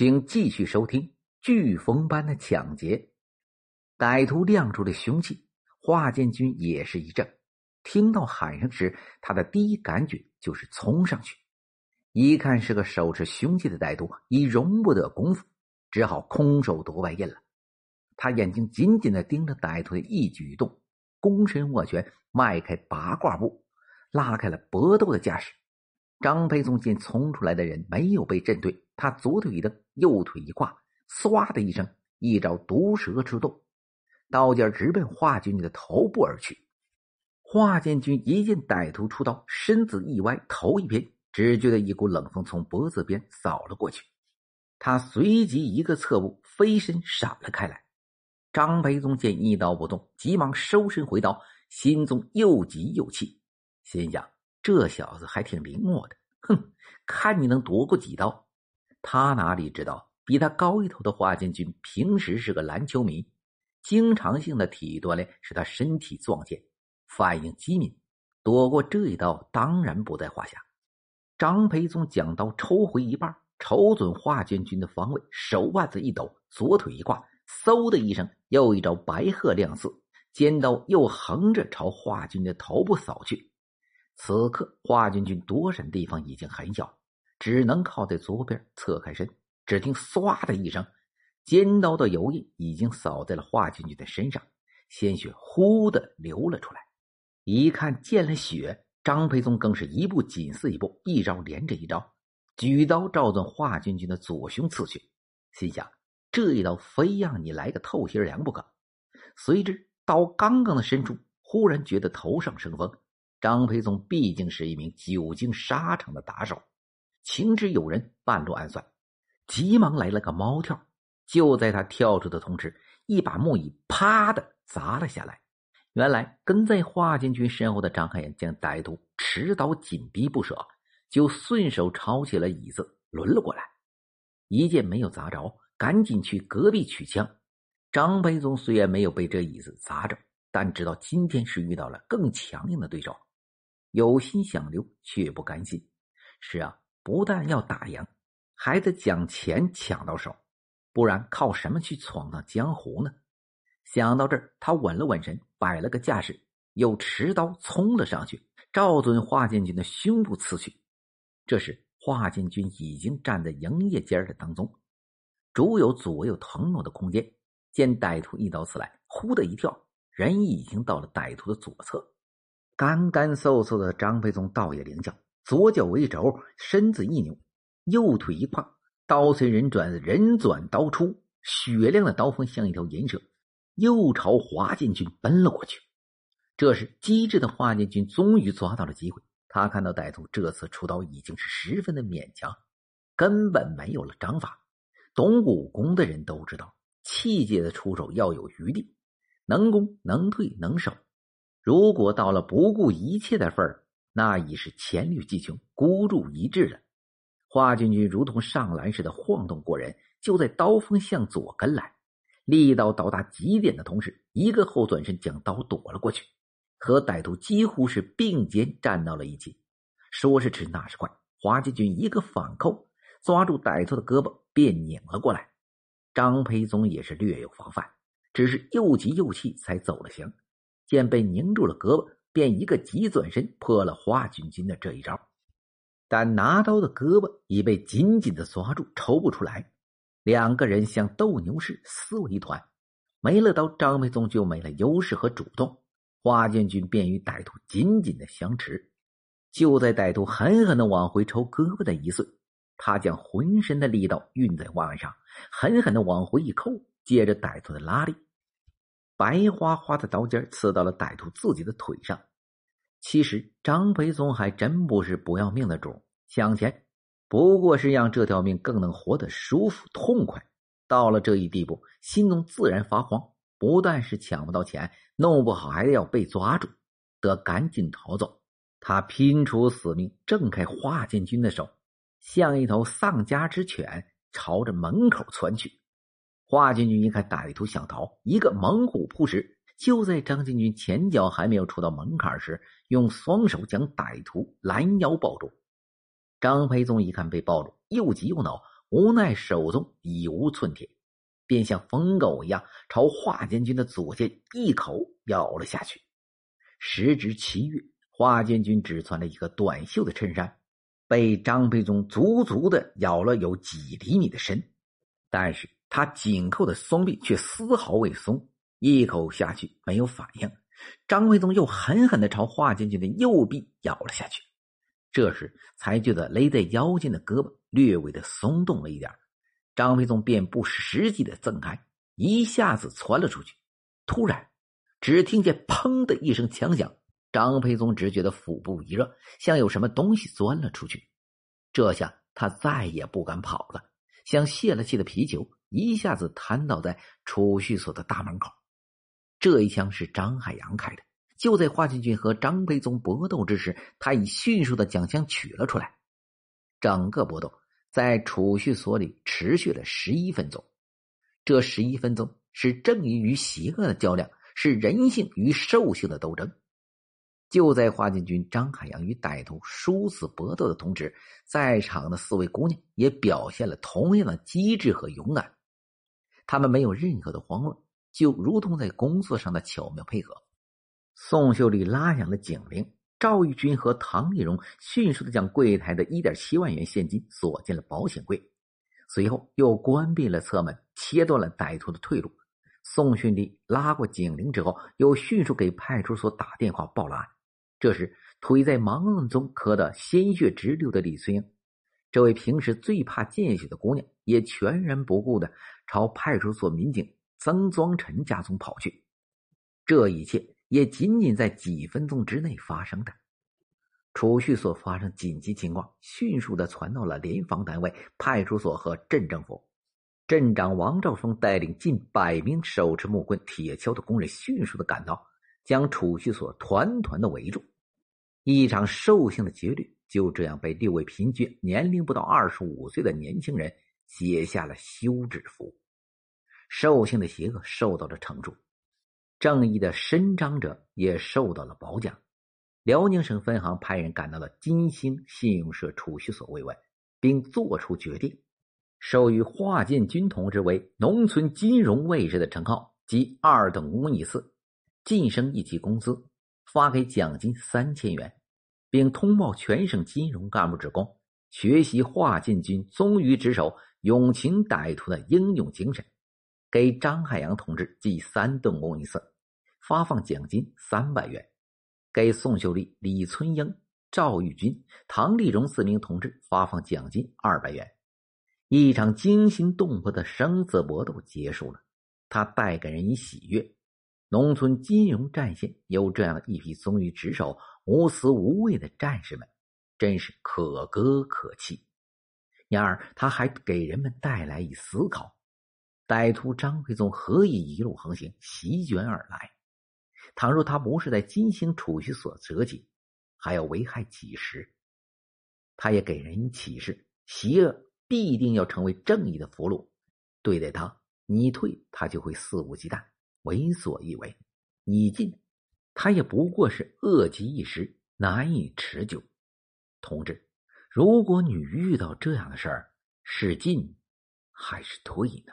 请继续收听飓风般的抢劫。歹徒亮出了凶器，华建军也是一怔。听到喊声时，他的第一感觉就是冲上去。一看是个手持凶器的歹徒，已容不得功夫，只好空手夺白刃了。他眼睛紧紧的盯着歹徒的一举一动，躬身握拳，迈开八卦步，拉开了搏斗的架势。张培宗见冲出来的人没有被震退，他左腿一蹬，右腿一跨，唰的一声，一招毒蛇出洞，刀尖直奔华军的头部而去。华建军一见歹徒出刀，身子一歪，头一偏，只觉得一股冷风从脖子边扫了过去，他随即一个侧步，飞身闪了开来。张培宗见一刀不动，急忙收身回刀，心中又急又气，心想。这小子还挺灵活的，哼，看你能躲过几刀。他哪里知道，比他高一头的华建军平时是个篮球迷，经常性的体锻炼使他身体壮健，反应机敏，躲过这一刀当然不在话下。张培宗将刀抽回一半，瞅准华建军的方位，手腕子一抖，左腿一挂，嗖的一声，又一招白鹤亮翅，尖刀又横着朝华军的头部扫去。此刻，华军军躲闪地方已经很小，只能靠在左边侧开身。只听“唰”的一声，尖刀的油印已经扫在了华军军的身上，鲜血呼的流了出来。一看见了血，张培宗更是一步紧似一步，一招连着一招，举刀照准华军军的左胸刺去，心想：这一刀非让你来个透心凉不可。随之，刀刚刚的伸出，忽然觉得头上生风。张培宗毕竟是一名久经沙场的打手，情知有人半路暗算，急忙来了个猫跳。就在他跳出的同时，一把木椅啪的砸了下来。原来跟在华建军身后的张汉岩见歹徒持刀紧逼不舍，就顺手抄起了椅子抡了过来。一见没有砸着，赶紧去隔壁取枪。张培宗虽然没有被这椅子砸着，但知道今天是遇到了更强硬的对手。有心想留，却不甘心。是啊，不但要打赢，还得将钱抢到手，不然靠什么去闯荡江湖呢？想到这儿，他稳了稳神，摆了个架势，又持刀冲了上去，照准华建军的胸部刺去。这时，华建军已经站在营业间的当中，足有左右腾挪的空间。见歹徒一刀刺来，忽的一跳，人已经到了歹徒的左侧。干干瘦瘦的张飞宗倒也灵巧，左脚为轴，身子一扭，右腿一跨，刀随人转，人转刀出，雪亮的刀锋像一条银蛇，又朝华建军奔了过去。这时，机智的华建军终于抓到了机会，他看到歹徒这次出刀已经是十分的勉强，根本没有了章法。懂武功的人都知道，器械的出手要有余地，能攻能退能守。如果到了不顾一切的份儿，那已是黔驴技穷、孤注一掷了。华军军如同上篮似的晃动过人，就在刀锋向左跟来，力道到达极点的同时，一个后转身将刀躲了过去，和歹徒几乎是并肩站到了一起。说是迟，那是快，华军军一个反扣，抓住歹徒的胳膊便拧了过来。张培宗也是略有防范，只是又急又气才走了形。见被拧住了胳膊，便一个急转身破了华军军的这一招，但拿刀的胳膊已被紧紧的抓住，抽不出来。两个人像斗牛士撕为一团，没了刀，张培宗就没了优势和主动。华建军便与歹徒紧紧的相持。就在歹徒狠狠的往回抽胳膊的一瞬，他将浑身的力道运在腕上，狠狠的往回一扣，借着歹徒的拉力。白花花的刀尖刺到了歹徒自己的腿上。其实张培宗还真不是不要命的主，抢钱不过是让这条命更能活得舒服痛快。到了这一地步，心中自然发慌，不但是抢不到钱，弄不好还要被抓住，得赶紧逃走。他拼出死命，挣开华建军的手，像一头丧家之犬，朝着门口窜去。华建军一看歹徒想逃，一个猛虎扑食，就在张建军前脚还没有触到门槛时，用双手将歹徒拦腰抱住。张培宗一看被抱住，又急又恼，无奈手中已无寸铁，便像疯狗一样朝华建军的左肩一口咬了下去。时值七月，华建军只穿了一个短袖的衬衫，被张培宗足足的咬了有几厘米的深，但是他紧扣的双臂却丝毫未松，一口下去没有反应。张培宗又狠狠的朝华建军的右臂咬了下去，这时才觉得勒在腰间的胳膊略微的松动了一点，张培宗便不时际的挣开，一下子窜了出去。突然。只听见“砰”的一声枪响，张培宗只觉得腹部一热，像有什么东西钻了出去。这下他再也不敢跑了，像泄了气的皮球，一下子瘫倒在储蓄所的大门口。这一枪是张海洋开的。就在华进军和张培宗搏斗之时，他已迅速的将枪取了出来。整个搏斗在储蓄所里持续了十一分钟。这十一分钟是正义与邪恶的较量。是人性与兽性的斗争。就在华建军、张海洋与歹徒殊死搏斗的同时，在场的四位姑娘也表现了同样的机智和勇敢。他们没有任何的慌乱，就如同在工作上的巧妙配合。宋秀丽拉响了警铃，赵玉军和唐丽荣迅速的将柜台的一点七万元现金锁进了保险柜，随后又关闭了侧门，切断了歹徒的退路。宋训丽拉过警铃之后，又迅速给派出所打电话报了案。这时，腿在忙乱中磕得鲜血直流的李翠英，这位平时最怕见血的姑娘，也全然不顾的朝派出所民警曾庄臣家中跑去。这一切也仅仅在几分钟之内发生的。储蓄所发生紧急情况，迅速的传到了联防单位、派出所和镇政府。镇长王兆峰带领近百名手持木棍、铁锹的工人迅速的赶到，将储蓄所团团的围住。一场兽性的劫掠就这样被六位平均年龄不到二十五岁的年轻人写下了休止符。兽性的邪恶受到了惩处，正义的伸张者也受到了褒奖。辽宁省分行派人赶到了金星信用社储蓄所慰问，并作出决定。授予华建军同志为农村金融卫士的称号及二等功一次，晋升一级工资，发给奖金三千元，并通报全省金融干部职工学习华建军忠于职守、勇擒歹徒的英勇精神。给张海洋同志记三等功一次，发放奖金三百元。给宋秀丽、李春英、赵玉军、唐丽荣四名同志发放奖金二百元。一场惊心动魄的生死搏斗结束了，它带给人以喜悦。农村金融战线有这样一批忠于职守、无私无畏的战士们，真是可歌可泣。然而，他还给人们带来以思考：歹徒张奎宗何以一路横行、席卷而来？倘若他不是在金星储蓄所折戟，还要危害几时？他也给人以启示：邪恶。必定要成为正义的俘虏，对待他，你退他就会肆无忌惮、为所欲为；你进，他也不过是恶极一时，难以持久。同志，如果你遇到这样的事儿，是进还是退呢？